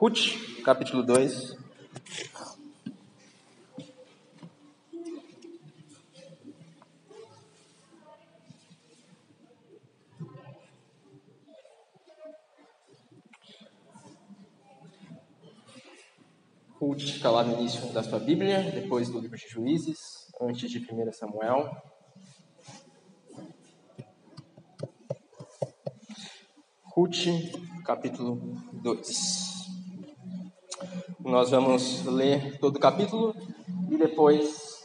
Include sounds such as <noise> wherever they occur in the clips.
Ruth, capítulo 2. Ruth está lá no início da sua Bíblia, depois do livro de Juízes, antes de 1 Samuel. Ruth, capítulo 2. Nós vamos ler todo o capítulo e depois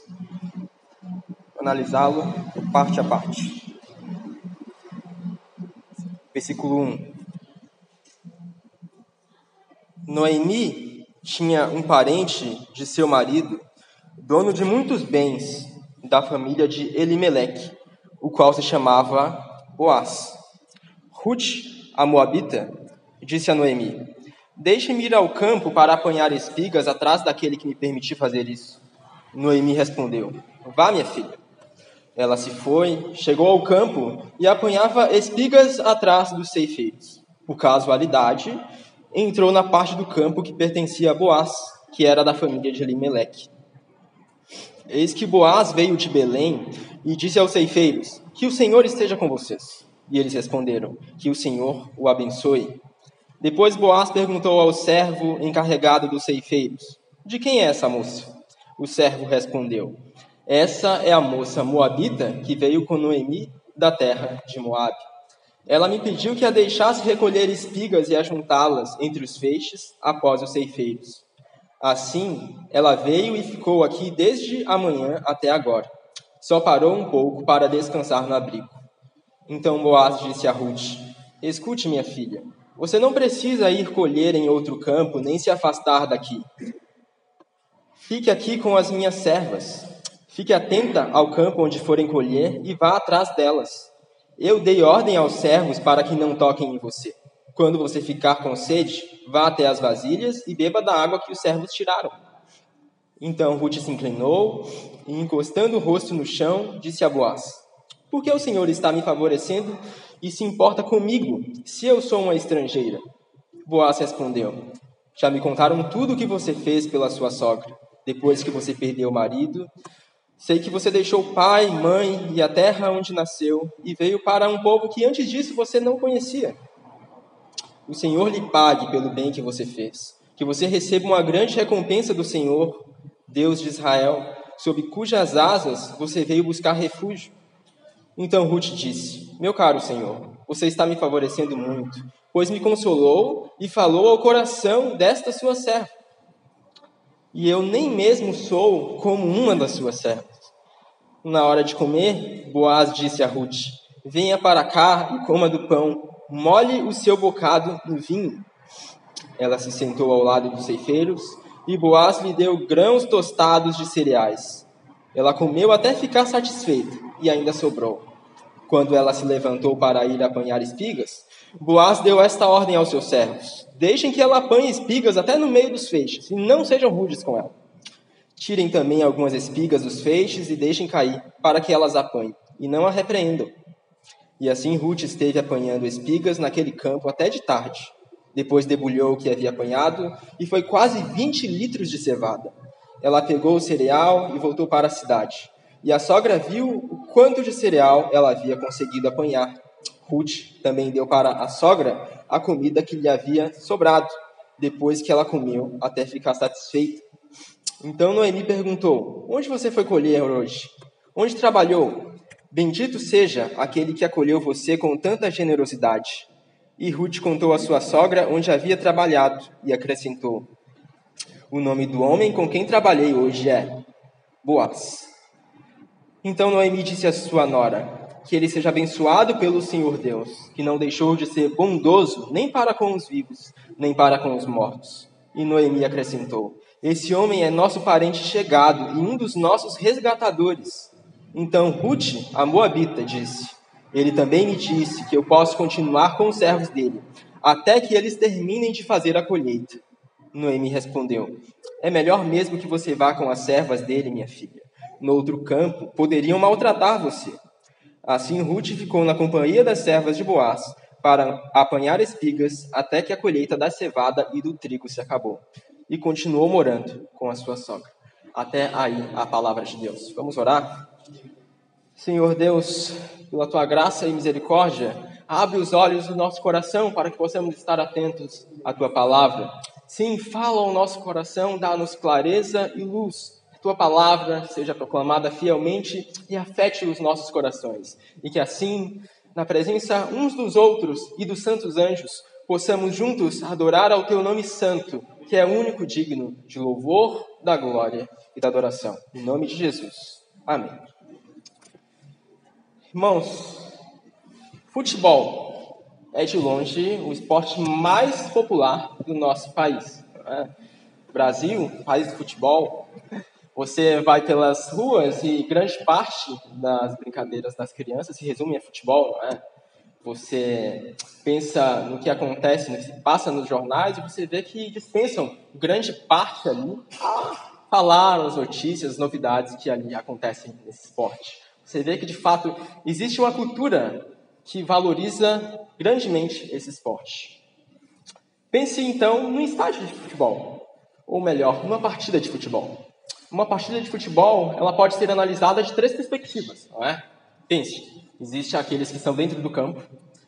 analisá-lo parte a parte. Versículo 1. Noemi tinha um parente de seu marido, dono de muitos bens da família de Elimeleque, o qual se chamava Boaz. Ruth, a Moabita, disse a Noemi: Deixe-me ir ao campo para apanhar espigas atrás daquele que me permitiu fazer isso. Noemi respondeu: Vá, minha filha. Ela se foi, chegou ao campo e apanhava espigas atrás dos ceifeiros. Por casualidade, entrou na parte do campo que pertencia a Boaz, que era da família de Elimeleque. Eis que Boaz veio de Belém e disse aos ceifeiros: Que o Senhor esteja com vocês. E eles responderam: Que o Senhor o abençoe. Depois Boaz perguntou ao servo encarregado dos ceifeiros: De quem é essa moça? O servo respondeu: Essa é a moça moabita que veio com Noemi da terra de Moabe. Ela me pediu que a deixasse recolher espigas e ajuntá-las entre os feixes após os ceifeiros. Assim, ela veio e ficou aqui desde amanhã até agora. Só parou um pouco para descansar no abrigo. Então Boaz disse a Ruth: Escute, minha filha. Você não precisa ir colher em outro campo, nem se afastar daqui. Fique aqui com as minhas servas. Fique atenta ao campo onde forem colher e vá atrás delas. Eu dei ordem aos servos para que não toquem em você. Quando você ficar com sede, vá até as vasilhas e beba da água que os servos tiraram. Então Ruth se inclinou e, encostando o rosto no chão, disse a Boaz: Por que o Senhor está me favorecendo e se importa comigo, se eu sou uma estrangeira? Boaz respondeu: Já me contaram tudo o que você fez pela sua sogra, depois que você perdeu o marido. Sei que você deixou pai, mãe e a terra onde nasceu e veio para um povo que antes disso você não conhecia. O Senhor lhe pague pelo bem que você fez, que você receba uma grande recompensa do Senhor, Deus de Israel, sob cujas asas você veio buscar refúgio. Então Ruth disse: Meu caro Senhor, você está me favorecendo muito, pois me consolou e falou ao coração desta sua serva. E eu nem mesmo sou como uma das suas servas. Na hora de comer, Boaz disse a Ruth: Venha para cá e coma do pão, molhe o seu bocado no vinho. Ela se sentou ao lado dos ceifeiros e Boaz lhe deu grãos tostados de cereais. Ela comeu até ficar satisfeita e ainda sobrou. Quando ela se levantou para ir apanhar espigas, Boaz deu esta ordem aos seus servos: Deixem que ela apanhe espigas até no meio dos feixes, e não sejam rudes com ela. Tirem também algumas espigas dos feixes e deixem cair, para que elas apanhem, e não a repreendam. E assim Ruth esteve apanhando espigas naquele campo até de tarde. Depois debulhou o que havia apanhado, e foi quase vinte litros de cevada. Ela pegou o cereal e voltou para a cidade. E a sogra viu o quanto de cereal ela havia conseguido apanhar. Ruth também deu para a sogra a comida que lhe havia sobrado, depois que ela comeu até ficar satisfeita. Então Noemi perguntou: Onde você foi colher hoje? Onde trabalhou? Bendito seja aquele que acolheu você com tanta generosidade. E Ruth contou à sua sogra onde havia trabalhado e acrescentou: o nome do homem com quem trabalhei hoje é Boaz. Então Noemi disse à sua nora: Que ele seja abençoado pelo Senhor Deus, que não deixou de ser bondoso nem para com os vivos, nem para com os mortos. E Noemi acrescentou: Esse homem é nosso parente chegado e um dos nossos resgatadores. Então Ruth, a Moabita, disse: Ele também me disse que eu posso continuar com os servos dele, até que eles terminem de fazer a colheita. Noemi respondeu: É melhor mesmo que você vá com as servas dele, minha filha. No outro campo, poderiam maltratar você. Assim Ruth ficou na companhia das servas de Boaz, para apanhar espigas até que a colheita da cevada e do trigo se acabou. E continuou morando com a sua sogra. Até aí a palavra de Deus. Vamos orar? Senhor Deus, pela tua graça e misericórdia, abre os olhos do nosso coração para que possamos estar atentos à tua palavra. Sim, fala ao nosso coração, dá-nos clareza e luz. Tua palavra seja proclamada fielmente e afete os nossos corações. E que assim, na presença uns dos outros e dos santos anjos, possamos juntos adorar ao teu nome santo, que é único digno de louvor, da glória e da adoração. Em nome de Jesus. Amém. Irmãos, futebol é de longe o esporte mais popular do nosso país. É? Brasil, país do futebol, você vai pelas ruas e grande parte das brincadeiras das crianças se resume a futebol, não é? Você pensa no que acontece, no que se passa nos jornais e você vê que dispensam grande parte ali falar as notícias, as novidades que ali acontecem nesse esporte. Você vê que, de fato, existe uma cultura que valoriza grandemente esse esporte. Pense, então, num estádio de futebol, ou melhor, numa partida de futebol. Uma partida de futebol, ela pode ser analisada de três perspectivas, não é? Pense, existe aqueles que estão dentro do campo,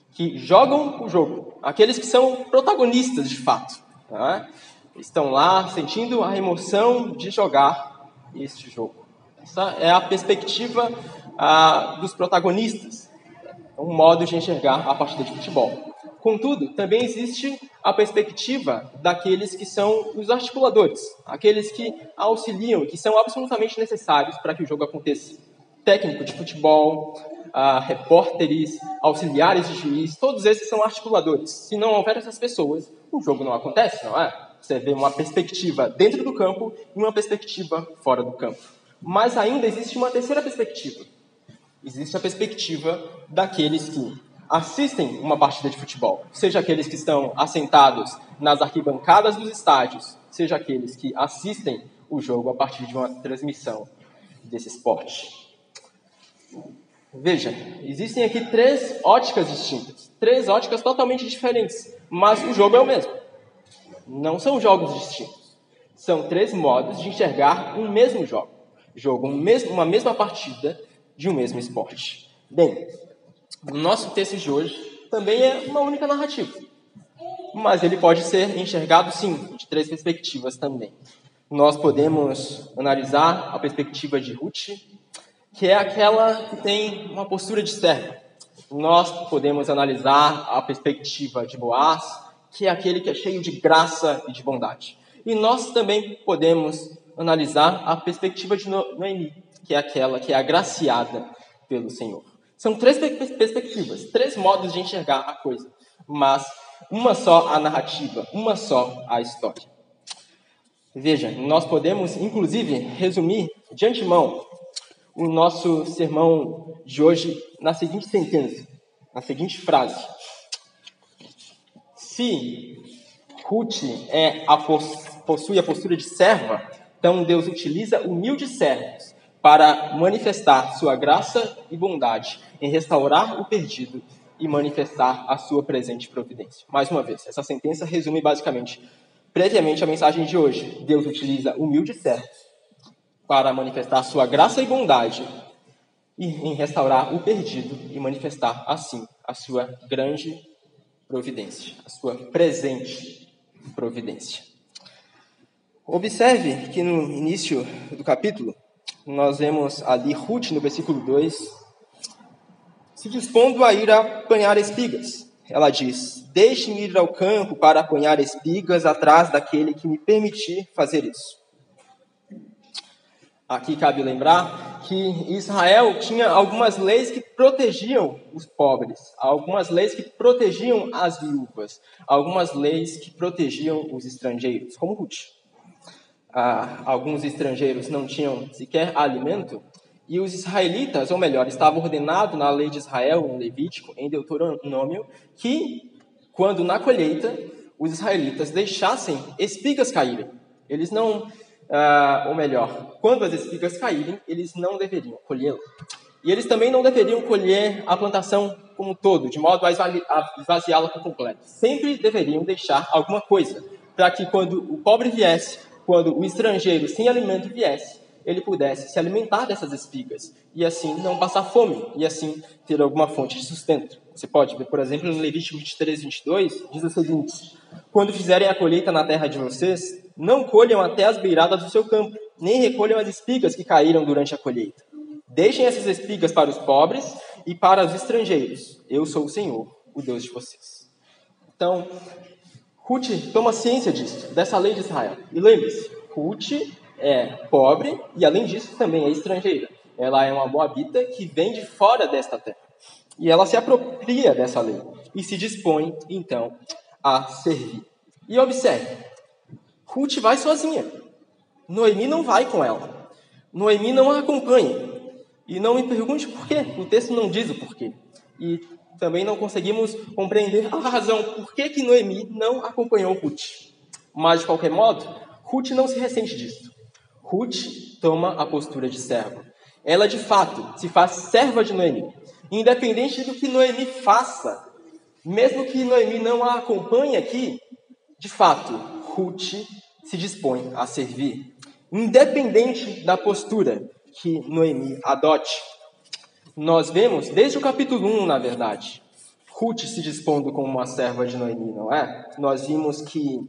que jogam o jogo, aqueles que são protagonistas de fato, é? estão lá sentindo a emoção de jogar este jogo. Essa é a perspectiva ah, dos protagonistas, é um modo de enxergar a partida de futebol. Contudo, também existe a perspectiva daqueles que são os articuladores, aqueles que auxiliam, que são absolutamente necessários para que o jogo aconteça. Técnico de futebol, ah, repórteres, auxiliares de juiz, todos esses são articuladores. Se não houver essas pessoas, o jogo não acontece, não é? Você vê uma perspectiva dentro do campo e uma perspectiva fora do campo. Mas ainda existe uma terceira perspectiva, existe a perspectiva daqueles que assistem uma partida de futebol, seja aqueles que estão assentados nas arquibancadas dos estádios, seja aqueles que assistem o jogo a partir de uma transmissão desse esporte. Veja, existem aqui três óticas distintas, três óticas totalmente diferentes, mas o jogo é o mesmo. Não são jogos distintos. São três modos de enxergar um mesmo jogo. Jogo um uma mesma partida de um mesmo esporte. Bem, o nosso texto de hoje também é uma única narrativa, mas ele pode ser enxergado, sim, de três perspectivas também. Nós podemos analisar a perspectiva de Ruth, que é aquela que tem uma postura de serva. Nós podemos analisar a perspectiva de Boaz, que é aquele que é cheio de graça e de bondade. E nós também podemos analisar a perspectiva de Noemi, que é aquela que é agraciada pelo Senhor. São três perspectivas, três modos de enxergar a coisa, mas uma só a narrativa, uma só a história. Veja, nós podemos, inclusive, resumir de antemão o nosso sermão de hoje na seguinte sentença, na seguinte frase: Se Ruth é a, possui a postura de serva, então Deus utiliza humildes servos para manifestar sua graça e bondade em restaurar o perdido e manifestar a sua presente providência. Mais uma vez, essa sentença resume basicamente, previamente, a mensagem de hoje. Deus utiliza humildes servos para manifestar sua graça e bondade e em restaurar o perdido e manifestar assim a sua grande providência, a sua presente providência. Observe que no início do capítulo, nós vemos ali Ruth, no versículo 2, se dispondo a ir apanhar espigas. Ela diz: Deixe-me ir ao campo para apanhar espigas atrás daquele que me permitir fazer isso. Aqui cabe lembrar que Israel tinha algumas leis que protegiam os pobres, algumas leis que protegiam as viúvas, algumas leis que protegiam os estrangeiros, como Ruth ah, alguns estrangeiros não tinham sequer alimento, e os israelitas, ou melhor, estava ordenado na lei de Israel, em Levítico, em Deuteronômio, que quando na colheita os israelitas deixassem espigas caírem. Eles não, ah, ou melhor, quando as espigas caírem, eles não deveriam colhê-las. E eles também não deveriam colher a plantação como um todo, de modo a esvaziá-la por completo. Sempre deveriam deixar alguma coisa, para que quando o pobre viesse, quando o estrangeiro sem alimento viesse, ele pudesse se alimentar dessas espigas e assim não passar fome e assim ter alguma fonte de sustento. Você pode ver, por exemplo, no Levítico 23, 22, diz o seguinte: Quando fizerem a colheita na terra de vocês, não colham até as beiradas do seu campo, nem recolham as espigas que caíram durante a colheita. Deixem essas espigas para os pobres e para os estrangeiros. Eu sou o Senhor, o Deus de vocês. Então, Ruth toma ciência disso, dessa lei de Israel. E lembre-se, Ruth é pobre e, além disso, também é estrangeira. Ela é uma moabita que vem de fora desta terra. E ela se apropria dessa lei e se dispõe, então, a servir. E observe, Ruth vai sozinha. Noemi não vai com ela. Noemi não a acompanha. E não me pergunte por quê. O texto não diz o porquê. E também não conseguimos compreender a razão por que, que Noemi não acompanhou Ruth. Mas, de qualquer modo, Ruth não se ressente disso. Ruth toma a postura de serva. Ela, de fato, se faz serva de Noemi. Independente do que Noemi faça, mesmo que Noemi não a acompanhe aqui, de fato, Ruth se dispõe a servir. Independente da postura que Noemi adote. Nós vemos, desde o capítulo 1, na verdade, Ruth se dispondo como uma serva de Noemi, não é? Nós vimos que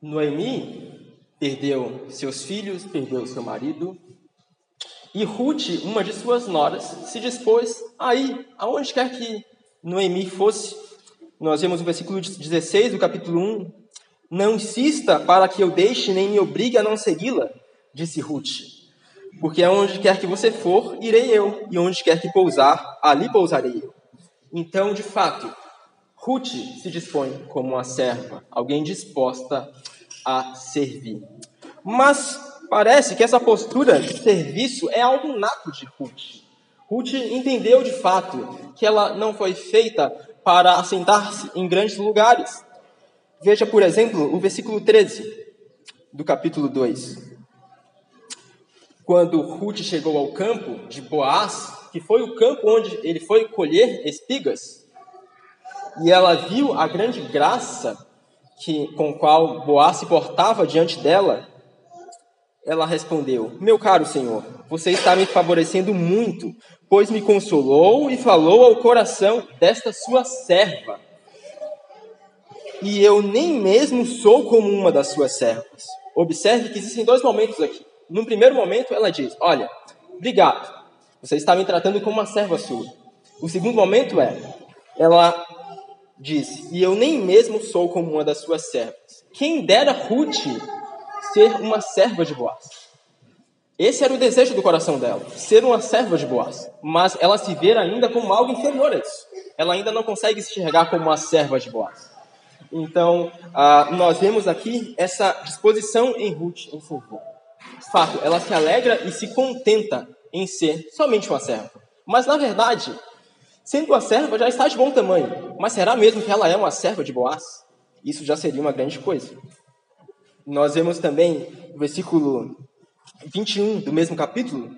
Noemi perdeu seus filhos, perdeu seu marido. E Ruth, uma de suas noras, se dispôs a ir aonde quer que Noemi fosse. Nós vemos o versículo 16 do capítulo 1. Não insista para que eu deixe nem me obrigue a não segui-la, disse Ruth. Porque aonde quer que você for, irei eu, e onde quer que pousar, ali pousarei eu. Então, de fato, Ruth se dispõe como uma serva, alguém disposta a servir. Mas parece que essa postura de serviço é algo nato de Ruth. Ruth entendeu de fato que ela não foi feita para assentar-se em grandes lugares. Veja, por exemplo, o versículo 13 do capítulo 2. Quando Ruth chegou ao campo de Boaz, que foi o campo onde ele foi colher espigas, e ela viu a grande graça que, com qual Boaz se portava diante dela, ela respondeu: Meu caro Senhor, você está me favorecendo muito, pois me consolou e falou ao coração desta sua serva. E eu nem mesmo sou como uma das suas servas. Observe que existem dois momentos aqui. No primeiro momento, ela diz: Olha, obrigado, você está me tratando como uma serva sua. O segundo momento é: ela diz: E eu nem mesmo sou como uma das suas servas. Quem dera Ruth ser uma serva de Boaz. Esse era o desejo do coração dela, ser uma serva de Boaz. Mas ela se vê ainda como algo inferior a isso. Ela ainda não consegue se enxergar como uma serva de Boaz. Então, ah, nós vemos aqui essa disposição em Ruth em. De fato, ela se alegra e se contenta em ser somente uma serva. Mas, na verdade, sendo uma serva já está de bom tamanho. Mas será mesmo que ela é uma serva de Boaz? Isso já seria uma grande coisa. Nós vemos também o versículo 21 do mesmo capítulo.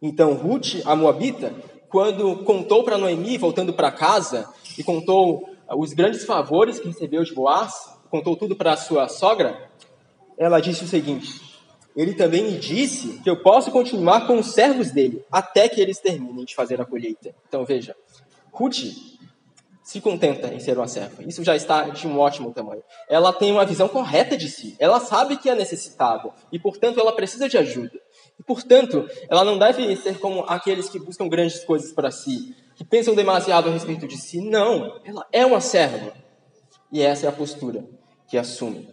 Então, Ruth, a Moabita, quando contou para Noemi, voltando para casa, e contou os grandes favores que recebeu de Boaz, contou tudo para a sua sogra, ela disse o seguinte: Ele também me disse que eu posso continuar com os servos dele até que eles terminem de fazer a colheita. Então, veja, Ruth se contenta em ser uma serva. Isso já está de um ótimo tamanho. Ela tem uma visão correta de si. Ela sabe que é necessitada e, portanto, ela precisa de ajuda. E, portanto, ela não deve ser como aqueles que buscam grandes coisas para si, que pensam demasiado a respeito de si. Não, ela é uma serva. E essa é a postura que assume.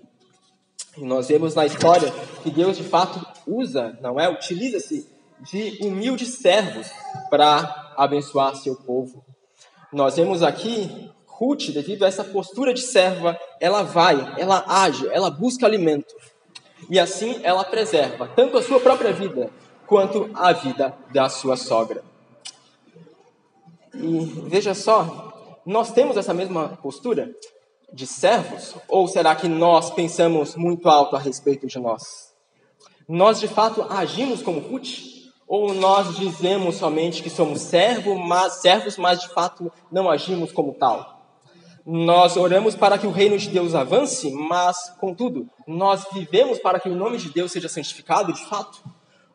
E nós vemos na história que Deus, de fato, usa, não é? Utiliza-se de humildes servos para abençoar seu povo. Nós vemos aqui Ruth, devido a essa postura de serva, ela vai, ela age, ela busca alimento. E assim ela preserva tanto a sua própria vida quanto a vida da sua sogra. E veja só, nós temos essa mesma postura de servos? Ou será que nós pensamos muito alto a respeito de nós? Nós de fato agimos como Ruth? Ou nós dizemos somente que somos servos, mas, servos, mas de fato não agimos como tal? Nós oramos para que o reino de Deus avance, mas, contudo, nós vivemos para que o nome de Deus seja santificado de fato?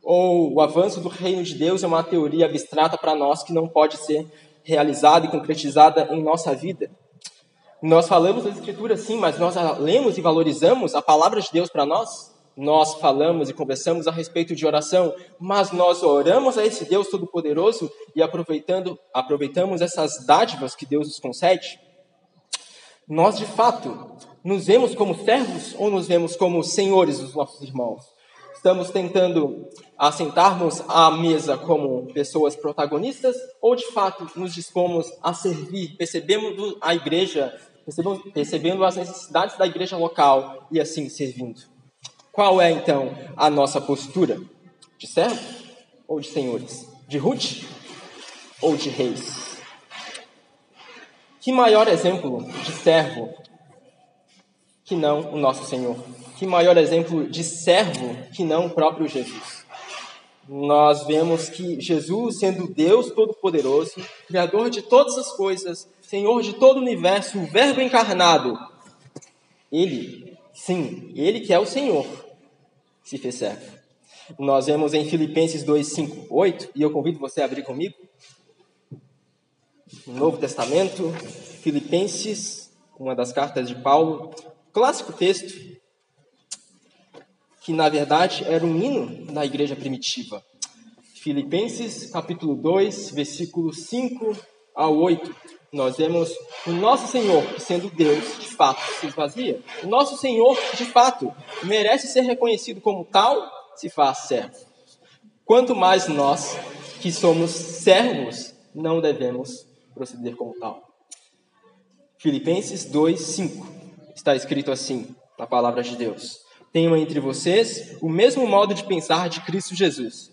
Ou o avanço do reino de Deus é uma teoria abstrata para nós que não pode ser realizada e concretizada em nossa vida? Nós falamos das Escrituras sim, mas nós lemos e valorizamos a palavra de Deus para nós? Nós falamos e conversamos a respeito de oração, mas nós oramos a esse Deus Todo-Poderoso e aproveitando, aproveitamos essas dádivas que Deus nos concede? Nós, de fato, nos vemos como servos ou nos vemos como senhores dos nossos irmãos? Estamos tentando assentarmos à mesa como pessoas protagonistas ou, de fato, nos dispomos a servir, percebendo a igreja, percebendo as necessidades da igreja local e assim servindo? Qual é, então, a nossa postura? De servos ou de senhores? De Ruth ou de reis? Que maior exemplo de servo que não o nosso Senhor? Que maior exemplo de servo que não o próprio Jesus? Nós vemos que Jesus, sendo Deus Todo-Poderoso, Criador de todas as coisas, Senhor de todo o universo, o Verbo encarnado, Ele, sim, Ele que é o Senhor, se fez servo. Nós vemos em Filipenses 2, 5, 8, e eu convido você a abrir comigo. Novo Testamento, Filipenses, uma das cartas de Paulo, clássico texto, que na verdade era um hino da igreja primitiva. Filipenses, capítulo 2, versículos 5 ao 8. Nós vemos o nosso Senhor, sendo Deus, de fato se esvazia. O nosso Senhor, de fato, merece ser reconhecido como tal, se faz servo. Quanto mais nós, que somos servos, não devemos proceder como tal. Filipenses 2, 5. Está escrito assim, na palavra de Deus. Tenham entre vocês o mesmo modo de pensar de Cristo Jesus,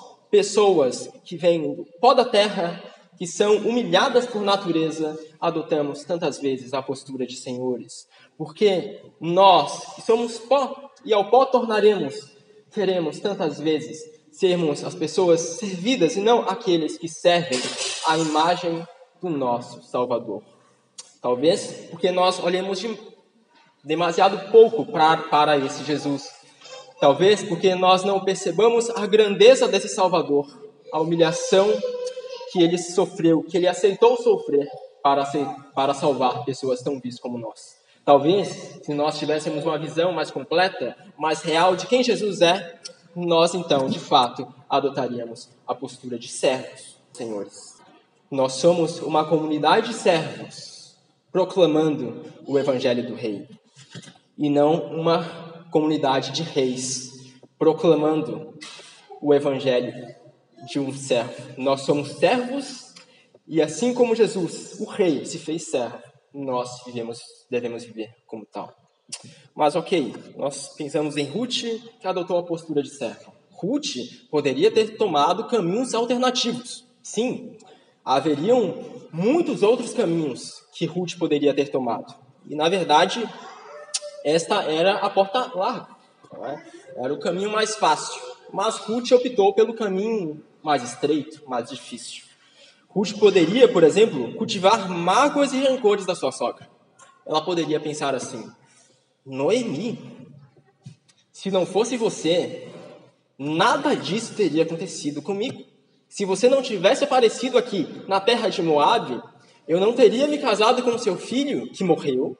pessoas que vêm do pó da terra, que são humilhadas por natureza, adotamos tantas vezes a postura de senhores? Porque nós, que somos pó e ao pó tornaremos, queremos tantas vezes sermos as pessoas servidas e não aqueles que servem a imagem do nosso Salvador. Talvez porque nós olhemos de demasiado pouco pra, para esse Jesus. Talvez porque nós não percebamos a grandeza desse Salvador, a humilhação que ele sofreu, que ele aceitou sofrer para, para salvar pessoas tão vis como nós. Talvez, se nós tivéssemos uma visão mais completa, mais real de quem Jesus é, nós então, de fato, adotaríamos a postura de servos, senhores. Nós somos uma comunidade de servos, proclamando o evangelho do Rei, e não uma comunidade de reis, proclamando o evangelho de um servo. Nós somos servos e assim como Jesus, o rei, se fez servo, nós vivemos, devemos viver como tal. Mas ok, nós pensamos em Ruth, que adotou a postura de servo. Ruth poderia ter tomado caminhos alternativos. Sim, haveriam muitos outros caminhos que Ruth poderia ter tomado. E na verdade, esta era a porta larga. É? Era o caminho mais fácil. Mas Ruth optou pelo caminho mais estreito, mais difícil. Ruth poderia, por exemplo, cultivar mágoas e rancores da sua sogra. Ela poderia pensar assim: Noemi, se não fosse você, nada disso teria acontecido comigo. Se você não tivesse aparecido aqui na terra de Moabe, eu não teria me casado com seu filho, que morreu,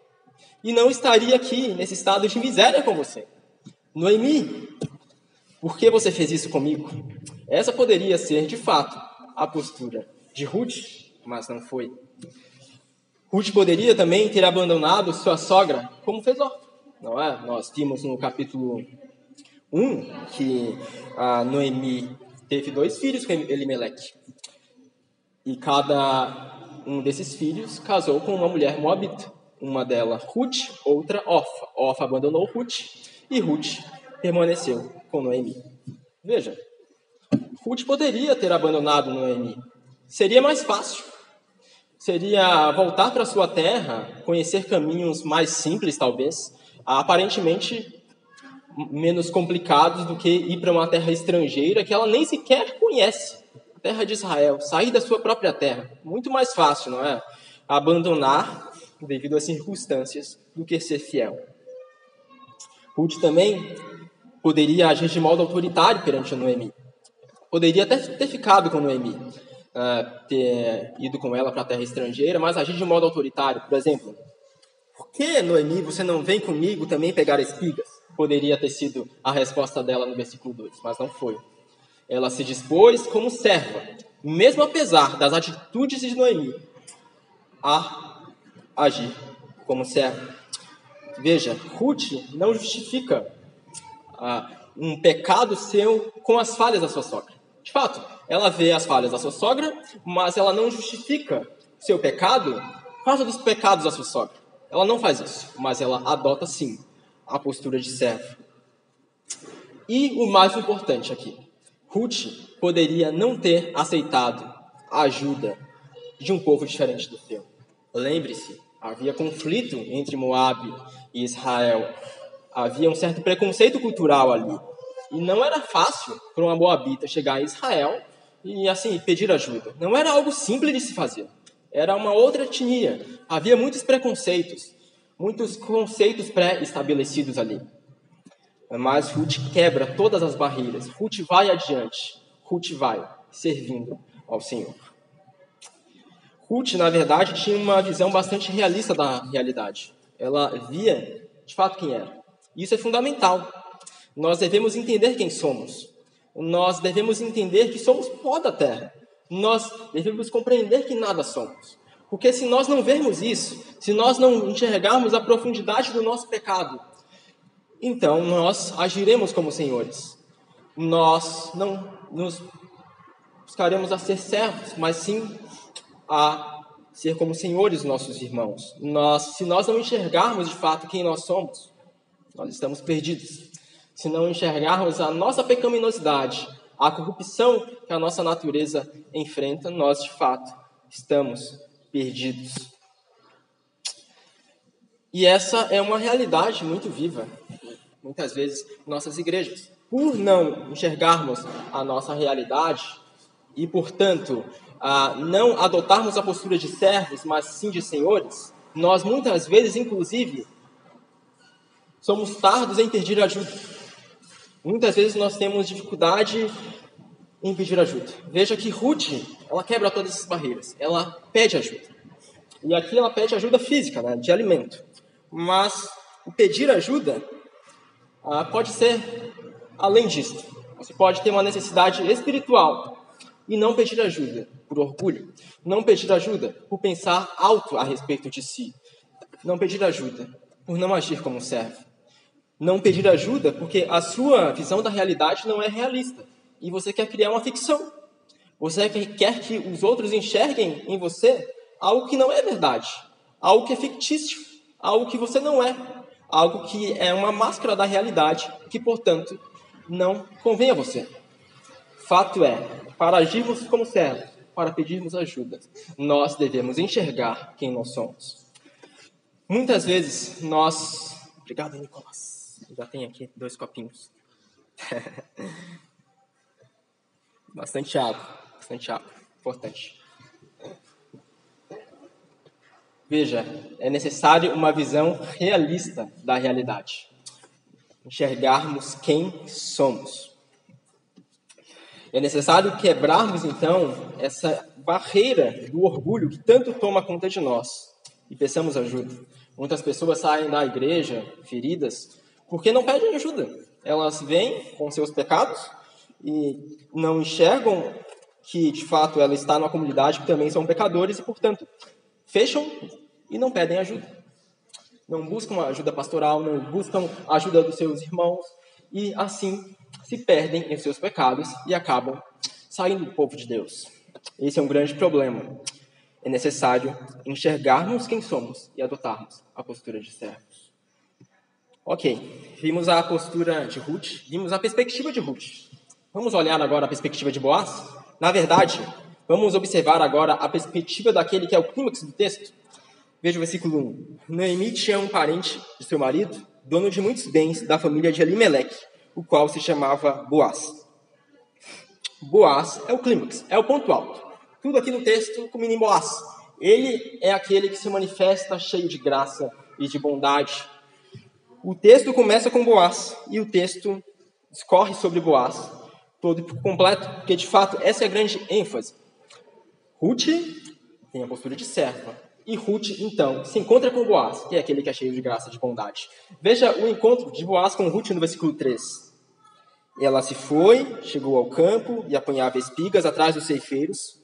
e não estaria aqui nesse estado de miséria com você. Noemi, por que você fez isso comigo? Essa poderia ser, de fato, a postura de Ruth, mas não foi. Ruth poderia também ter abandonado sua sogra, como fez Ló, não é? Nós vimos no capítulo 1 que a Noemi teve dois filhos com Elimelech. E cada um desses filhos casou com uma mulher moabita. Uma delas, Ruth, outra, Orfa. Orfa abandonou Ruth e Ruth permaneceu com Noemi. Veja, Ruth poderia ter abandonado Noemi. Seria mais fácil. Seria voltar para sua terra, conhecer caminhos mais simples, talvez, aparentemente menos complicados do que ir para uma terra estrangeira que ela nem sequer conhece terra de Israel, sair da sua própria terra. Muito mais fácil, não é? Abandonar devido às circunstâncias do que ser fiel. Ruth também poderia agir de modo autoritário perante Noemi. Poderia até ter ficado com Noemi, uh, ter ido com ela para a terra estrangeira, mas agir de modo autoritário. Por exemplo, por que, Noemi, você não vem comigo também pegar espigas? Poderia ter sido a resposta dela no versículo 2, mas não foi. Ela se dispôs como serva, mesmo apesar das atitudes de Noemi, a agir como serva. Veja, Ruth não justifica ah, um pecado seu com as falhas da sua sogra. De fato, ela vê as falhas da sua sogra, mas ela não justifica seu pecado por causa dos pecados da sua sogra. Ela não faz isso, mas ela adota sim a postura de serva. E o mais importante aqui, Ruth poderia não ter aceitado a ajuda de um povo diferente do seu. Lembre-se, havia conflito entre Moab e Israel. Havia um certo preconceito cultural ali. E não era fácil para uma moabita chegar a Israel e assim pedir ajuda. Não era algo simples de se fazer. Era uma outra etnia. Havia muitos preconceitos, muitos conceitos pré-estabelecidos ali. Mas Ruth quebra todas as barreiras. Ruth vai adiante. Ruth vai servindo ao Senhor. Ruth, na verdade, tinha uma visão bastante realista da realidade. Ela via de fato quem era. Isso é fundamental. Nós devemos entender quem somos. Nós devemos entender que somos pó da terra. Nós devemos compreender que nada somos. Porque se nós não vermos isso, se nós não enxergarmos a profundidade do nosso pecado, então nós agiremos como senhores. Nós não nos buscaremos a ser servos, mas sim a ser como senhores nossos irmãos. Nós, se nós não enxergarmos de fato quem nós somos, nós estamos perdidos. Se não enxergarmos a nossa pecaminosidade, a corrupção que a nossa natureza enfrenta, nós de fato estamos perdidos. E essa é uma realidade muito viva muitas vezes, nossas igrejas. Por não enxergarmos a nossa realidade e, portanto, a não adotarmos a postura de servos, mas sim de senhores, nós muitas vezes, inclusive, somos tardos em pedir ajuda. Muitas vezes nós temos dificuldade em pedir ajuda. Veja que Ruth, ela quebra todas essas barreiras. Ela pede ajuda. E aqui ela pede ajuda física, né, de alimento. Mas o pedir ajuda ah, pode ser além disso. Você pode ter uma necessidade espiritual e não pedir ajuda por orgulho, não pedir ajuda por pensar alto a respeito de si, não pedir ajuda por não agir como servo, não pedir ajuda porque a sua visão da realidade não é realista. E você quer criar uma ficção. Você quer que os outros enxerguem em você algo que não é verdade, algo que é fictício, algo que você não é. Algo que é uma máscara da realidade, que, portanto, não convém a você. Fato é, para agirmos como servos, para pedirmos ajuda, nós devemos enxergar quem nós somos. Muitas vezes nós. Obrigado, Nicolas. Já tem aqui dois copinhos. <laughs> bastante água, bastante água, importante. Veja, é necessário uma visão realista da realidade. Enxergarmos quem somos. É necessário quebrarmos, então, essa barreira do orgulho que tanto toma conta de nós e peçamos ajuda. Muitas pessoas saem da igreja feridas porque não pedem ajuda. Elas vêm com seus pecados e não enxergam que, de fato, ela está numa comunidade que também são pecadores e, portanto, fecham e não pedem ajuda. Não buscam ajuda pastoral, não buscam ajuda dos seus irmãos e assim se perdem em seus pecados e acabam saindo do povo de Deus. Esse é um grande problema. É necessário enxergarmos quem somos e adotarmos a postura de servos. Ok, vimos a postura de Ruth, vimos a perspectiva de Ruth. Vamos olhar agora a perspectiva de Boaz? Na verdade, vamos observar agora a perspectiva daquele que é o clímax do texto. Veja o versículo 1. Noemi tinha um parente de seu marido, dono de muitos bens da família de Elimelech, o qual se chamava Boaz. Boaz é o clímax, é o ponto alto. Tudo aqui no texto culmina em Boaz. Ele é aquele que se manifesta cheio de graça e de bondade. O texto começa com Boaz e o texto escorre sobre Boaz todo por completo, porque de fato essa é a grande ênfase. Ruth tem a postura de serva. E Ruth, então, se encontra com Boaz, que é aquele que é cheio de graça e de bondade. Veja o encontro de Boaz com Ruth no versículo 3. Ela se foi, chegou ao campo e apanhava espigas atrás dos ceifeiros.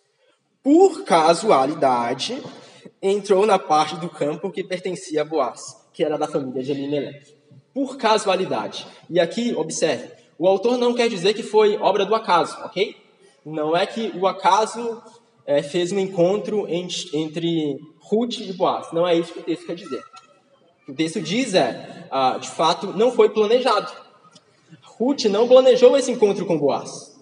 Por casualidade, entrou na parte do campo que pertencia a Boaz, que era da família de Elimelech. Por casualidade. E aqui, observe, o autor não quer dizer que foi obra do acaso, ok? Não é que o acaso é, fez um encontro entre, entre Ruth e Boaz. Não é isso que o texto quer dizer. O texto diz é, ah, de fato, não foi planejado. Ruth não planejou esse encontro com Boaz.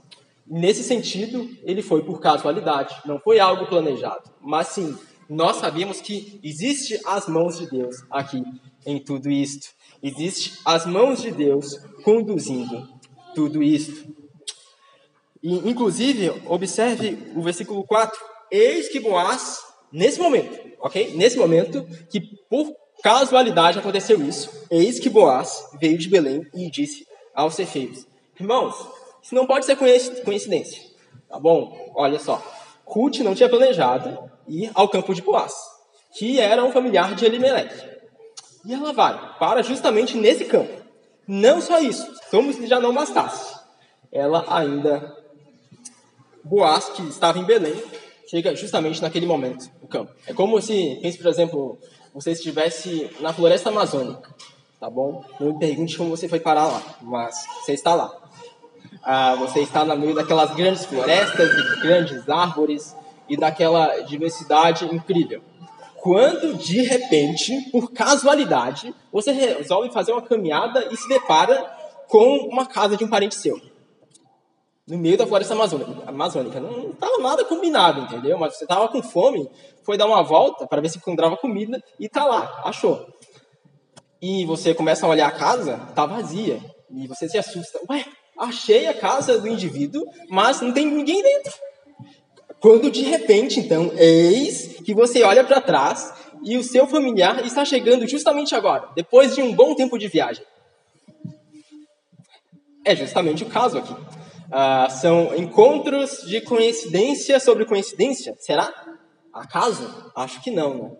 Nesse sentido, ele foi por casualidade, não foi algo planejado. Mas sim, nós sabemos que existe as mãos de Deus aqui em tudo isto. Existe as mãos de Deus conduzindo tudo isto. E, inclusive, observe o versículo 4. Eis que Boaz, nesse momento, ok? Nesse momento, que por casualidade aconteceu isso, eis que Boaz veio de Belém e disse aos cefeiros: Irmãos, isso não pode ser coincidência, tá bom? Olha só, Ruth não tinha planejado ir ao campo de Boaz, que era um familiar de Elimelech. E ela vai para justamente nesse campo. Não só isso, como se já não bastasse. Ela ainda, Boaz, que estava em Belém, chega justamente naquele momento no campo. É como se, pense, por exemplo, você estivesse na floresta amazônica tá bom? Não me pergunte como você foi parar lá, mas você está lá. Ah, você está no meio daquelas grandes florestas e grandes árvores e daquela diversidade incrível. Quando de repente, por casualidade, você resolve fazer uma caminhada e se depara com uma casa de um parente seu. No meio da floresta amazônica. Não estava nada combinado, entendeu? Mas você estava com fome, foi dar uma volta para ver se encontrava comida e tá lá, achou e você começa a olhar a casa, tá vazia. E você se assusta. Ué, achei a casa do indivíduo, mas não tem ninguém dentro. Quando de repente, então, eis que você olha para trás e o seu familiar está chegando justamente agora, depois de um bom tempo de viagem. É justamente o caso aqui. Ah, são encontros de coincidência sobre coincidência? Será? Acaso? Acho que não, né?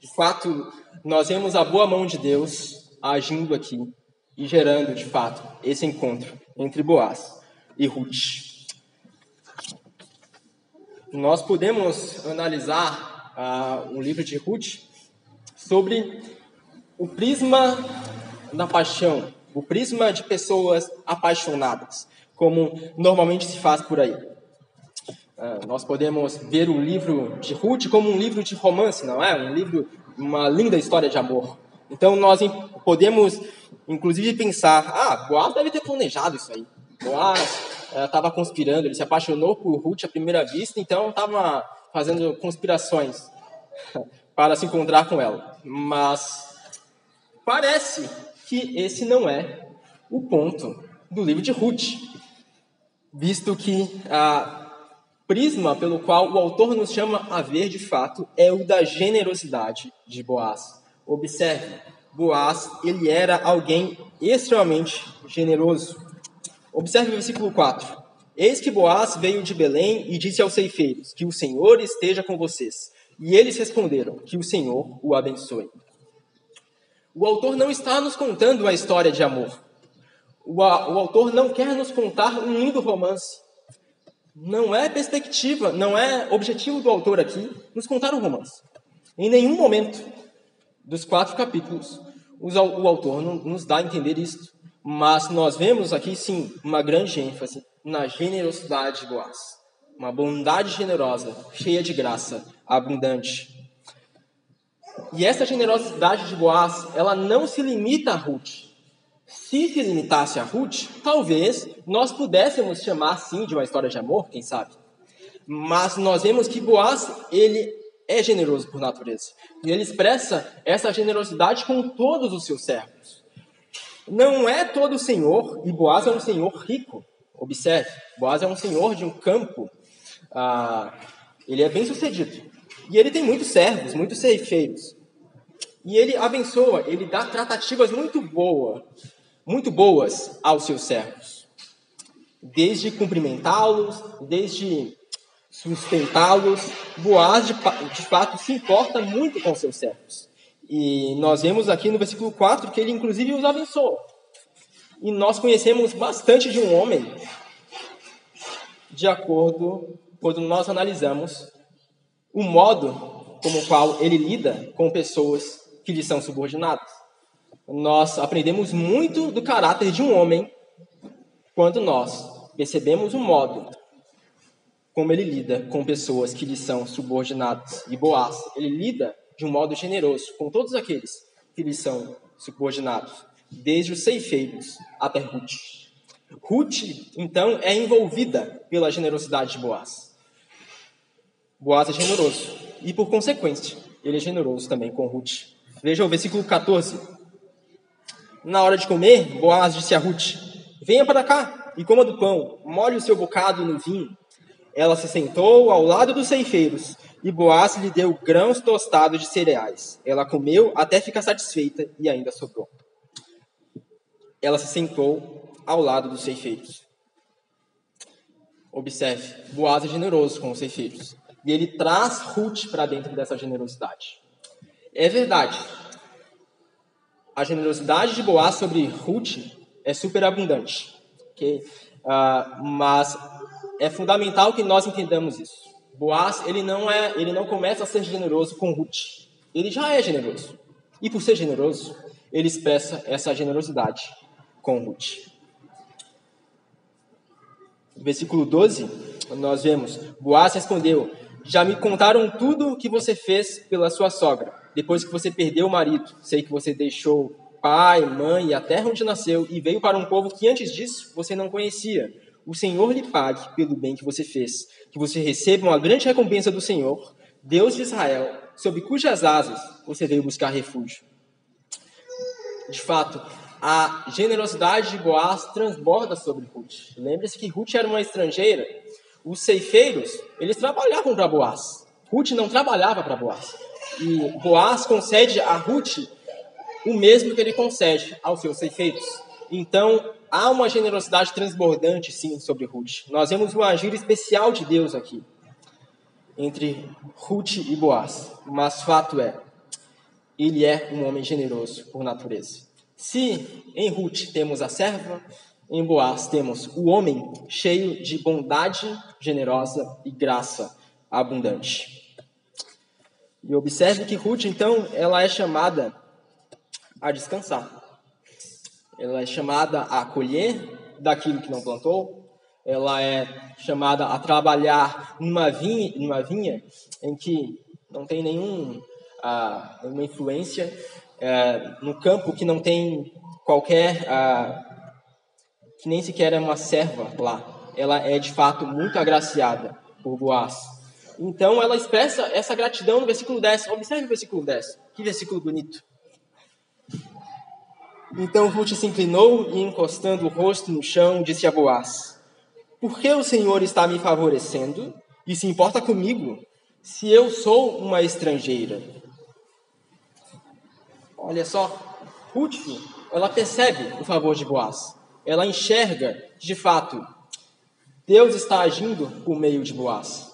De fato, nós vemos a boa mão de Deus agindo aqui e gerando, de fato, esse encontro entre Boaz e Ruth. Nós podemos analisar uh, um livro de Ruth sobre o prisma da paixão, o prisma de pessoas apaixonadas, como normalmente se faz por aí. Uh, nós podemos ver o livro de Ruth como um livro de romance, não é? Um livro, uma linda história de amor. Então nós podemos, inclusive, pensar: ah, Boaz deve ter planejado isso aí. Boaz estava uh, conspirando, ele se apaixonou por Ruth à primeira vista, então estava fazendo conspirações <laughs> para se encontrar com ela. Mas parece que esse não é o ponto do livro de Ruth, visto que a prisma pelo qual o autor nos chama a ver de fato é o da generosidade de Boaz. Observe, Boaz, ele era alguém extremamente generoso. Observe o versículo 4. Eis que Boaz veio de Belém e disse aos ceifeiros: Que o Senhor esteja com vocês. E eles responderam: Que o Senhor o abençoe. O autor não está nos contando uma história de amor. O, autor não quer nos contar um lindo romance. Não é perspectiva, não é objetivo do autor aqui nos contar um romance. Em nenhum momento dos quatro capítulos o autor nos dá a entender isso. Mas nós vemos aqui, sim, uma grande ênfase na generosidade de Boaz. uma bondade generosa, cheia de graça, abundante. E essa generosidade de Boaz, ela não se limita a Ruth. Se se limitasse a Ruth, talvez nós pudéssemos chamar assim de uma história de amor, quem sabe. Mas nós vemos que Boaz, ele é generoso por natureza. E ele expressa essa generosidade com todos os seus servos. Não é todo senhor, e Boaz é um senhor rico. Observe, Boaz é um senhor de um campo. Ah, ele é bem sucedido. E ele tem muitos servos, muitos ceifeiros. E ele abençoa, ele dá tratativas muito boas, muito boas aos seus servos. Desde cumprimentá-los, desde sustentá-los. Boaz, de, de fato, se importa muito com seus servos. E nós vemos aqui no versículo 4 que ele, inclusive, os abençoa. E nós conhecemos bastante de um homem, de acordo quando nós analisamos o modo como qual ele lida com pessoas que lhe são subordinadas. Nós aprendemos muito do caráter de um homem quando nós percebemos o modo como ele lida com pessoas que lhe são subordinadas. E Boaz, ele lida de um modo generoso com todos aqueles que lhe são subordinados, desde os ceifeiros até Ruth. Ruth, então, é envolvida pela generosidade de Boaz. Boaz é generoso e, por consequência, ele é generoso também com Ruth. Veja o versículo 14. Na hora de comer, Boaz disse a Ruth: Venha para cá e coma do pão, molhe o seu bocado no vinho ela se sentou ao lado dos ceifeiros, e Boaz lhe deu grãos tostados de cereais. Ela comeu até ficar satisfeita e ainda sobrou. Ela se sentou ao lado dos ceifeiros. Observe, Boaz é generoso com os ceifeiros. E ele traz Ruth para dentro dessa generosidade. É verdade. A generosidade de Boaz sobre Ruth é superabundante. Uh, mas é fundamental que nós entendamos isso. Boaz, ele não é, ele não começa a ser generoso com Ruth. Ele já é generoso. E por ser generoso, ele expressa essa generosidade com Ruth. Versículo 12, nós vemos: Boaz respondeu: Já me contaram tudo o que você fez pela sua sogra, depois que você perdeu o marido. Sei que você deixou pai, mãe e a terra onde nasceu e veio para um povo que antes disso você não conhecia o Senhor lhe pague pelo bem que você fez, que você receba uma grande recompensa do Senhor, Deus de Israel, sob cujas asas você veio buscar refúgio. De fato, a generosidade de Boaz transborda sobre Ruth. Lembre-se que Ruth era uma estrangeira. Os ceifeiros, eles trabalhavam para Boaz. Ruth não trabalhava para Boaz. E Boaz concede a Ruth o mesmo que ele concede aos seus ceifeiros. Então, há uma generosidade transbordante, sim, sobre Ruth. Nós vemos um agir especial de Deus aqui, entre Ruth e Boaz. Mas fato é, ele é um homem generoso por natureza. Se em Ruth temos a serva, em Boaz temos o homem cheio de bondade generosa e graça abundante. E observe que Ruth, então, ela é chamada a descansar. Ela é chamada a colher daquilo que não plantou. Ela é chamada a trabalhar numa vinha, numa vinha em que não tem nenhum, ah, nenhuma influência, é, no campo que não tem qualquer, ah, que nem sequer é uma serva lá. Ela é de fato muito agraciada por Boaz. Então ela expressa essa gratidão no versículo 10. Observe o versículo 10. Que versículo bonito. Então Ruth se inclinou e, encostando o rosto no chão, disse a Boaz: Por que o Senhor está me favorecendo e se importa comigo, se eu sou uma estrangeira? Olha só, Ruth, ela percebe o favor de Boaz. Ela enxerga, de fato, Deus está agindo por meio de Boaz.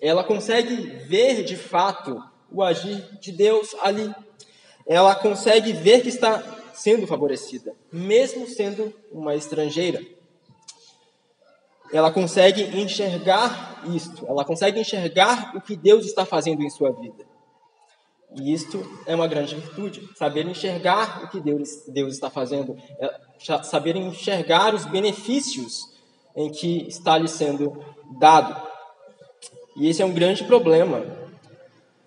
Ela consegue ver, de fato, o agir de Deus ali. Ela consegue ver que está sendo favorecida, mesmo sendo uma estrangeira. Ela consegue enxergar isto, ela consegue enxergar o que Deus está fazendo em sua vida. E isto é uma grande virtude, saber enxergar o que Deus, Deus está fazendo, é saber enxergar os benefícios em que está lhe sendo dado. E esse é um grande problema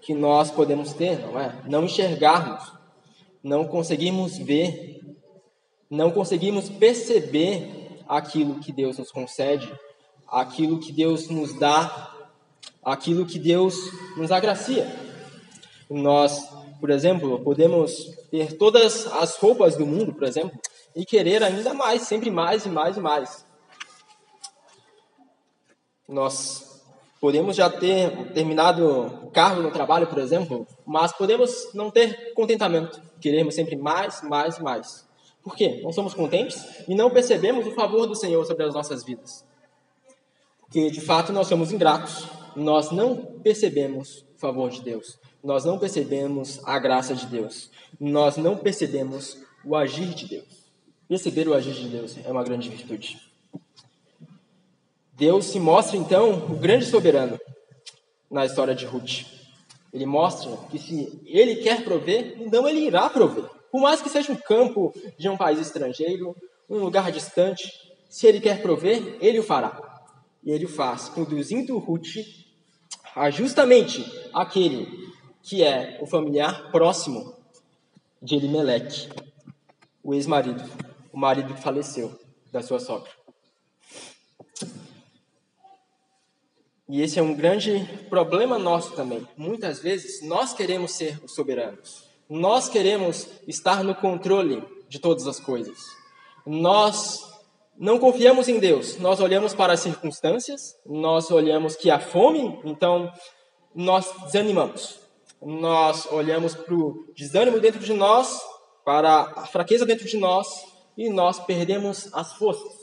que nós podemos ter, não é? Não enxergarmos, não conseguimos ver, não conseguimos perceber aquilo que Deus nos concede, aquilo que Deus nos dá, aquilo que Deus nos agracia. Nós, por exemplo, podemos ter todas as roupas do mundo, por exemplo, e querer ainda mais, sempre mais e mais e mais. Nós podemos já ter terminado cargo no trabalho, por exemplo, mas podemos não ter contentamento. Queremos sempre mais, mais mais. Por quê? Não somos contentes e não percebemos o favor do Senhor sobre as nossas vidas. Porque, de fato, nós somos ingratos. Nós não percebemos o favor de Deus. Nós não percebemos a graça de Deus. Nós não percebemos o agir de Deus. Perceber o agir de Deus é uma grande virtude. Deus se mostra então o grande soberano na história de Ruth. Ele mostra que se ele quer prover, então ele irá prover. Por mais que seja um campo de um país estrangeiro, um lugar distante, se ele quer prover, ele o fará. E ele o faz, conduzindo Ruth a justamente aquele que é o familiar próximo de Elimelech, o ex-marido o marido que faleceu da sua sogra. E esse é um grande problema nosso também. Muitas vezes nós queremos ser os soberanos. Nós queremos estar no controle de todas as coisas. Nós não confiamos em Deus. Nós olhamos para as circunstâncias, nós olhamos que há fome, então nós desanimamos. Nós olhamos para o desânimo dentro de nós, para a fraqueza dentro de nós e nós perdemos as forças,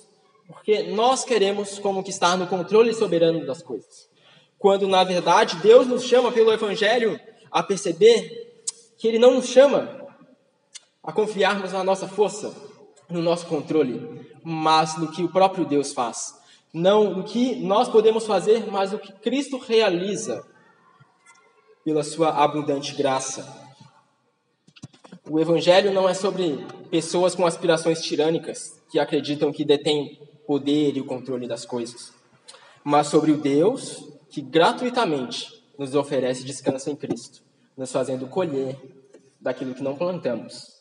porque nós queremos como que estar no controle soberano das coisas. Quando na verdade Deus nos chama pelo evangelho a perceber que ele não nos chama a confiarmos na nossa força, no nosso controle, mas no que o próprio Deus faz. Não no que nós podemos fazer, mas no que Cristo realiza pela sua abundante graça. O Evangelho não é sobre pessoas com aspirações tirânicas que acreditam que detêm poder e o controle das coisas, mas sobre o Deus que gratuitamente nos oferece descanso em Cristo, nos fazendo colher daquilo que não plantamos,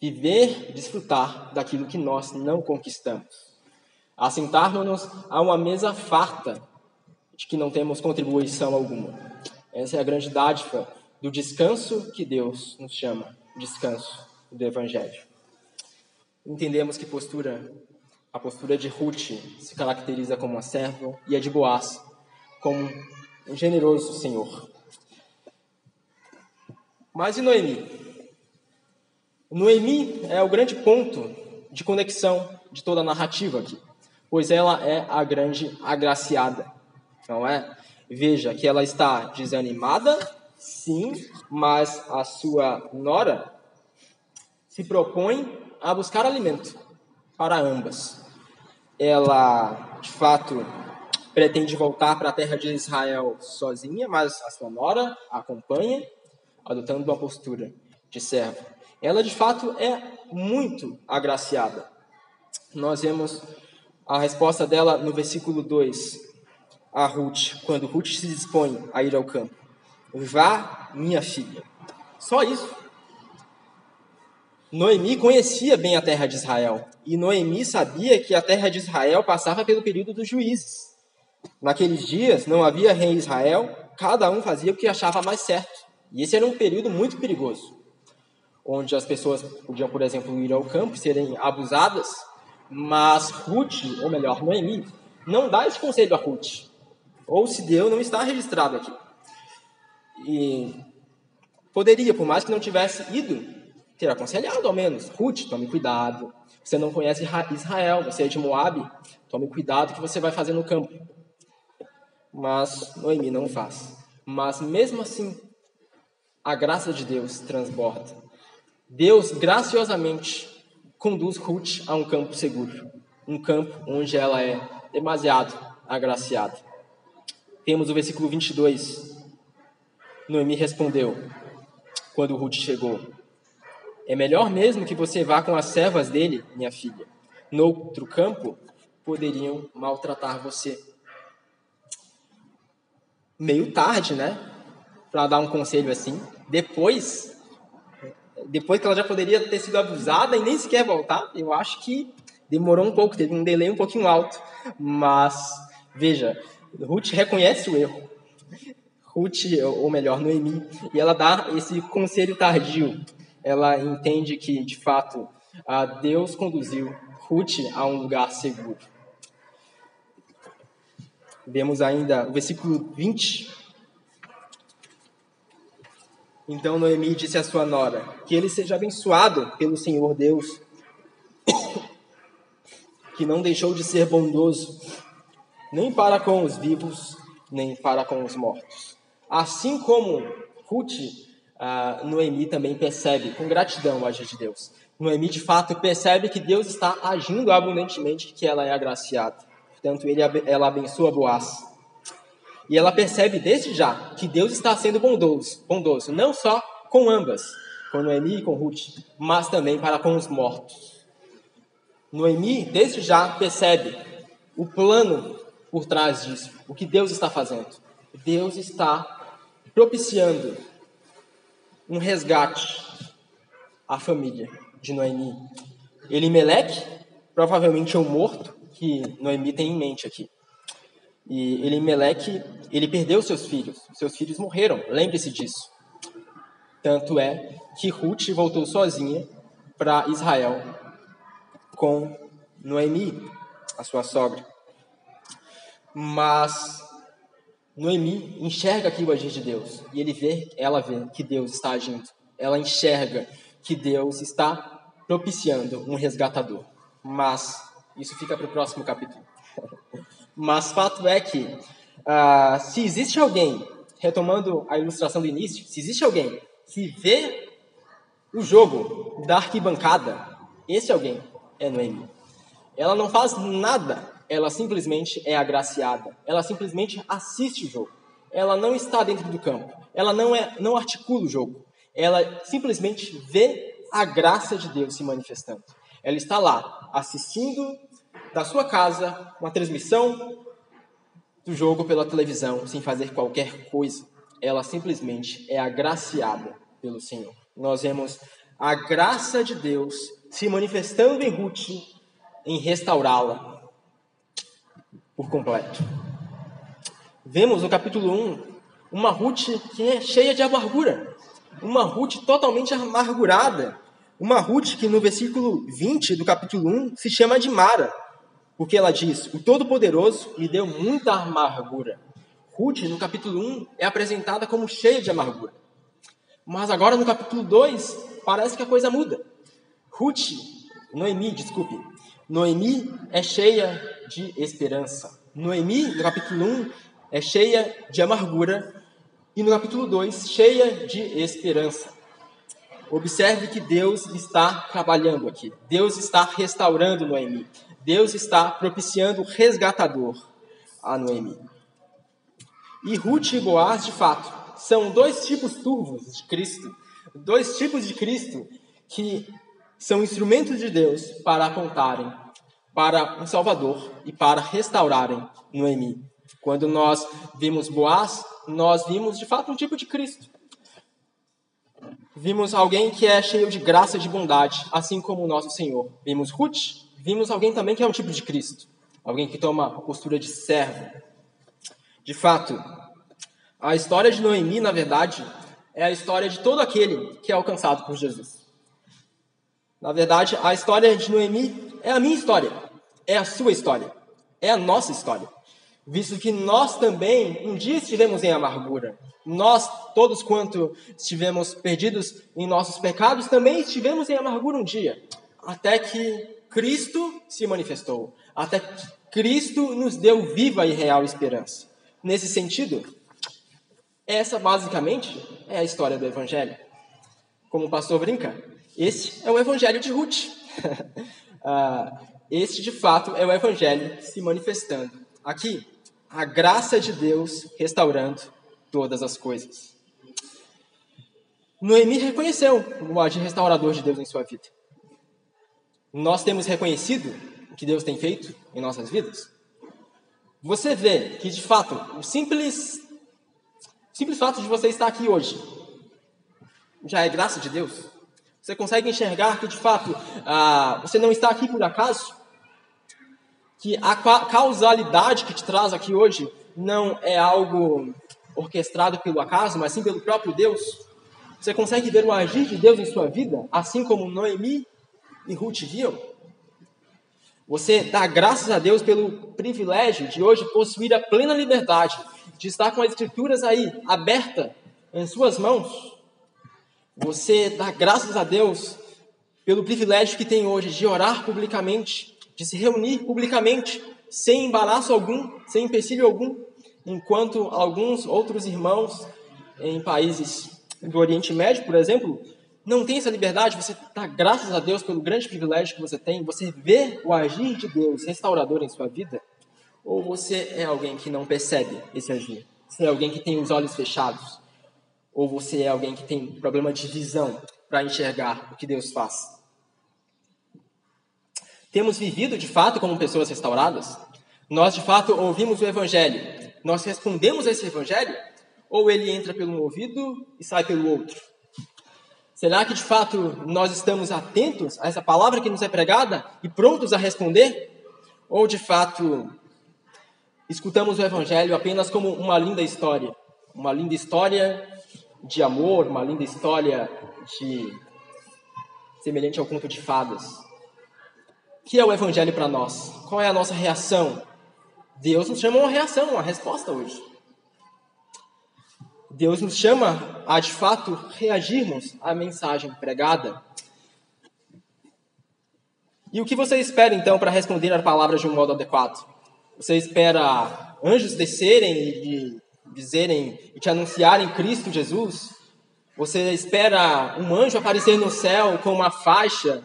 viver desfrutar daquilo que nós não conquistamos, assentarmos-nos a uma mesa farta de que não temos contribuição alguma. Essa é a grande dádiva do descanso que Deus nos chama descanso do Evangelho. Entendemos que postura, a postura de Ruth se caracteriza como uma serva e a de Boaz como um generoso senhor. Mas e Noemi? Noemi é o grande ponto de conexão de toda a narrativa aqui, pois ela é a grande agraciada, não é? Veja que ela está desanimada Sim, mas a sua nora se propõe a buscar alimento para ambas. Ela, de fato, pretende voltar para a terra de Israel sozinha, mas a sua nora a acompanha, adotando uma postura de servo. Ela, de fato, é muito agraciada. Nós vemos a resposta dela no versículo 2, a Ruth, quando Ruth se dispõe a ir ao campo. Vá, minha filha. Só isso. Noemi conhecia bem a terra de Israel. E Noemi sabia que a terra de Israel passava pelo período dos juízes. Naqueles dias não havia rei em Israel, cada um fazia o que achava mais certo. E esse era um período muito perigoso, onde as pessoas podiam, por exemplo, ir ao campo e serem abusadas, mas Ruth, ou melhor, Noemi, não dá esse conselho a Ruth. Ou se deu, não está registrado aqui. E poderia, por mais que não tivesse ido, ter aconselhado ao menos. Ruth, tome cuidado. Você não conhece Israel, você é de Moab, tome cuidado que você vai fazer no campo. Mas Noemi não faz. Mas mesmo assim, a graça de Deus transborda. Deus graciosamente conduz Ruth a um campo seguro, um campo onde ela é demasiado agraciada. Temos o versículo 22 Noemi respondeu, quando Ruth chegou: É melhor mesmo que você vá com as servas dele, minha filha. No outro campo, poderiam maltratar você. meio tarde, né? Para dar um conselho assim. Depois, depois que ela já poderia ter sido abusada e nem sequer voltar, eu acho que demorou um pouco, teve um delay um pouquinho alto. Mas, veja, Ruth reconhece o erro. Ruth, ou melhor, Noemi, e ela dá esse conselho tardio. Ela entende que, de fato, Deus conduziu Ruth a um lugar seguro. Vemos ainda o versículo 20. Então Noemi disse à sua nora: Que ele seja abençoado pelo Senhor Deus, <clears throat> que não deixou de ser bondoso, nem para com os vivos, nem para com os mortos. Assim como Ruth, uh, Noemi também percebe com gratidão o agir de Deus. Noemi, de fato, percebe que Deus está agindo abundantemente, que ela é agraciada. Portanto, ele, ela abençoa Boaz. E ela percebe desde já que Deus está sendo bondoso, bondoso não só com ambas, com Noemi e com Ruth, mas também para com os mortos. Noemi, desde já, percebe o plano por trás disso, o que Deus está fazendo. Deus está propiciando um resgate à família de Noemi. Elimeleque, provavelmente é um morto, que Noemi tem em mente aqui. E Elimeleque, ele perdeu seus filhos. Seus filhos morreram, lembre-se disso. Tanto é que Ruth voltou sozinha para Israel com Noemi, a sua sogra. Mas Noemi enxerga aqui o agir de Deus e ele vê, ela vê que Deus está agindo. Ela enxerga que Deus está propiciando um resgatador. Mas isso fica para o próximo capítulo. <laughs> Mas fato é que, uh, se existe alguém, retomando a ilustração do início, se existe alguém que vê o jogo da arquibancada, esse alguém é Noemi. Ela não faz nada, ela simplesmente é agraciada. Ela simplesmente assiste o jogo. Ela não está dentro do campo. Ela não, é, não articula o jogo. Ela simplesmente vê a graça de Deus se manifestando. Ela está lá, assistindo da sua casa uma transmissão do jogo pela televisão, sem fazer qualquer coisa. Ela simplesmente é agraciada pelo Senhor. Nós vemos a graça de Deus se manifestando em Ruth, em restaurá-la por completo. Vemos no capítulo 1 uma Ruth que é cheia de amargura, uma Ruth totalmente amargurada, uma Ruth que no versículo 20 do capítulo 1 se chama de Mara, porque ela diz: O Todo-Poderoso me deu muita amargura. Ruth, no capítulo 1, é apresentada como cheia de amargura. Mas agora no capítulo 2, parece que a coisa muda. Ruth, Noemi, desculpe, Noemi é cheia de esperança. Noemi, no capítulo 1, é cheia de amargura. E no capítulo 2, cheia de esperança. Observe que Deus está trabalhando aqui. Deus está restaurando Noemi. Deus está propiciando o resgatador a Noemi. E Ruth e Boaz, de fato, são dois tipos turvos de Cristo. Dois tipos de Cristo que são instrumentos de Deus para apontarem para um Salvador e para restaurarem Noemi. Quando nós vimos Boaz, nós vimos de fato um tipo de Cristo Vimos alguém que é cheio de graça e de bondade, assim como o nosso Senhor. Vimos Ruth, vimos alguém também que é um tipo de Cristo, alguém que toma a postura de servo. De fato, a história de Noemi, na verdade, é a história de todo aquele que é alcançado por Jesus. Na verdade, a história de Noemi é a minha história, é a sua história, é a nossa história visto que nós também um dia estivemos em amargura. Nós, todos quanto estivemos perdidos em nossos pecados, também estivemos em amargura um dia, até que Cristo se manifestou, até que Cristo nos deu viva e real esperança. Nesse sentido, essa basicamente é a história do Evangelho. Como o pastor brinca, esse é o Evangelho de Ruth. <laughs> Ah, este, de fato, é o Evangelho se manifestando aqui a graça de Deus restaurando todas as coisas. Noemi reconheceu o agir restaurador de Deus em sua vida. Nós temos reconhecido o que Deus tem feito em nossas vidas? Você vê que, de fato, o simples simples fato de você estar aqui hoje já é graça de Deus. Você consegue enxergar que de fato ah, você não está aqui por acaso? Que a causalidade que te traz aqui hoje não é algo orquestrado pelo acaso, mas sim pelo próprio Deus? Você consegue ver o agir de Deus em sua vida, assim como Noemi e Ruth viam? Você dá graças a Deus pelo privilégio de hoje possuir a plena liberdade de estar com as escrituras aí aberta em suas mãos. Você dá graças a Deus pelo privilégio que tem hoje de orar publicamente, de se reunir publicamente, sem embaraço algum, sem empecilho algum, enquanto alguns outros irmãos em países do Oriente Médio, por exemplo, não tem essa liberdade, você dá graças a Deus pelo grande privilégio que você tem, você vê o agir de Deus restaurador em sua vida, ou você é alguém que não percebe esse agir? Você é alguém que tem os olhos fechados? Ou você é alguém que tem problema de visão para enxergar o que Deus faz? Temos vivido de fato como pessoas restauradas? Nós de fato ouvimos o Evangelho? Nós respondemos a esse Evangelho? Ou ele entra pelo um ouvido e sai pelo outro? Será que de fato nós estamos atentos a essa palavra que nos é pregada e prontos a responder? Ou de fato escutamos o Evangelho apenas como uma linda história? Uma linda história de amor, uma linda história de semelhante ao conto de fadas. Que é o Evangelho para nós? Qual é a nossa reação? Deus nos chama uma reação, uma resposta hoje. Deus nos chama a, de fato, reagirmos à mensagem pregada. E o que você espera, então, para responder a palavra de um modo adequado? Você espera anjos descerem e dizerem e te anunciarem Cristo Jesus? Você espera um anjo aparecer no céu com uma faixa?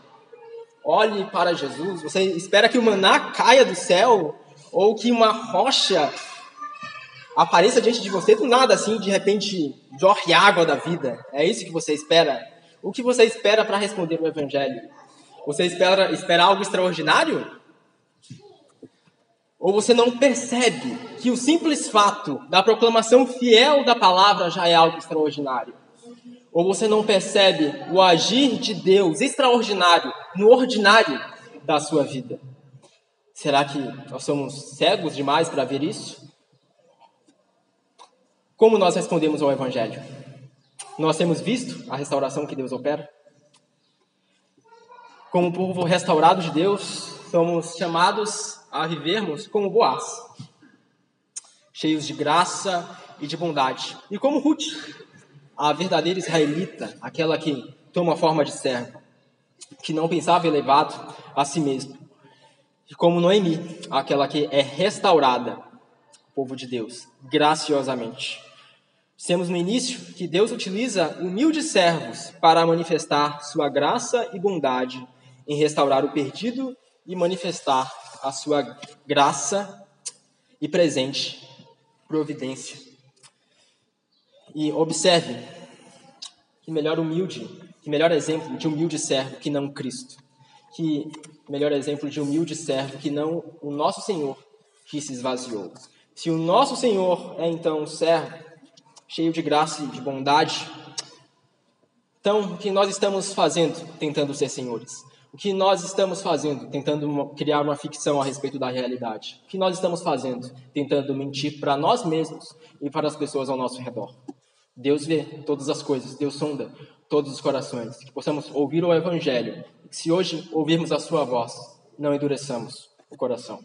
Olhe para Jesus. Você espera que o maná caia do céu? Ou que uma rocha apareça diante de você do nada, assim, de repente, jorre água da vida. É isso que você espera? O que você espera para responder o Evangelho? Você espera, espera algo extraordinário? Ou você não percebe que o simples fato da proclamação fiel da palavra já é algo extraordinário? Ou você não percebe o agir de Deus extraordinário no ordinário da sua vida? Será que nós somos cegos demais para ver isso? Como nós respondemos ao Evangelho? Nós temos visto a restauração que Deus opera? Como povo restaurado de Deus, somos chamados a vivermos como Boaz, cheios de graça e de bondade. E como Ruth, a verdadeira israelita, aquela que toma forma de servo, que não pensava elevado a si mesmo. E como Noemi, aquela que é restaurada, povo de Deus, graciosamente. Dissemos no início que Deus utiliza humildes servos para manifestar sua graça e bondade em restaurar o perdido e manifestar a sua graça e presente providência. E observe que melhor humilde, que melhor exemplo de humilde servo que não Cristo. Que melhor exemplo de humilde servo que não o nosso Senhor que se esvaziou. Se o nosso Senhor é então um servo cheio de graça e de bondade. Então, o que nós estamos fazendo tentando ser senhores? O que nós estamos fazendo tentando criar uma ficção a respeito da realidade? O que nós estamos fazendo tentando mentir para nós mesmos e para as pessoas ao nosso redor? Deus vê todas as coisas, Deus sonda todos os corações. Que possamos ouvir o Evangelho. Se hoje ouvirmos a Sua voz, não endureçamos o coração.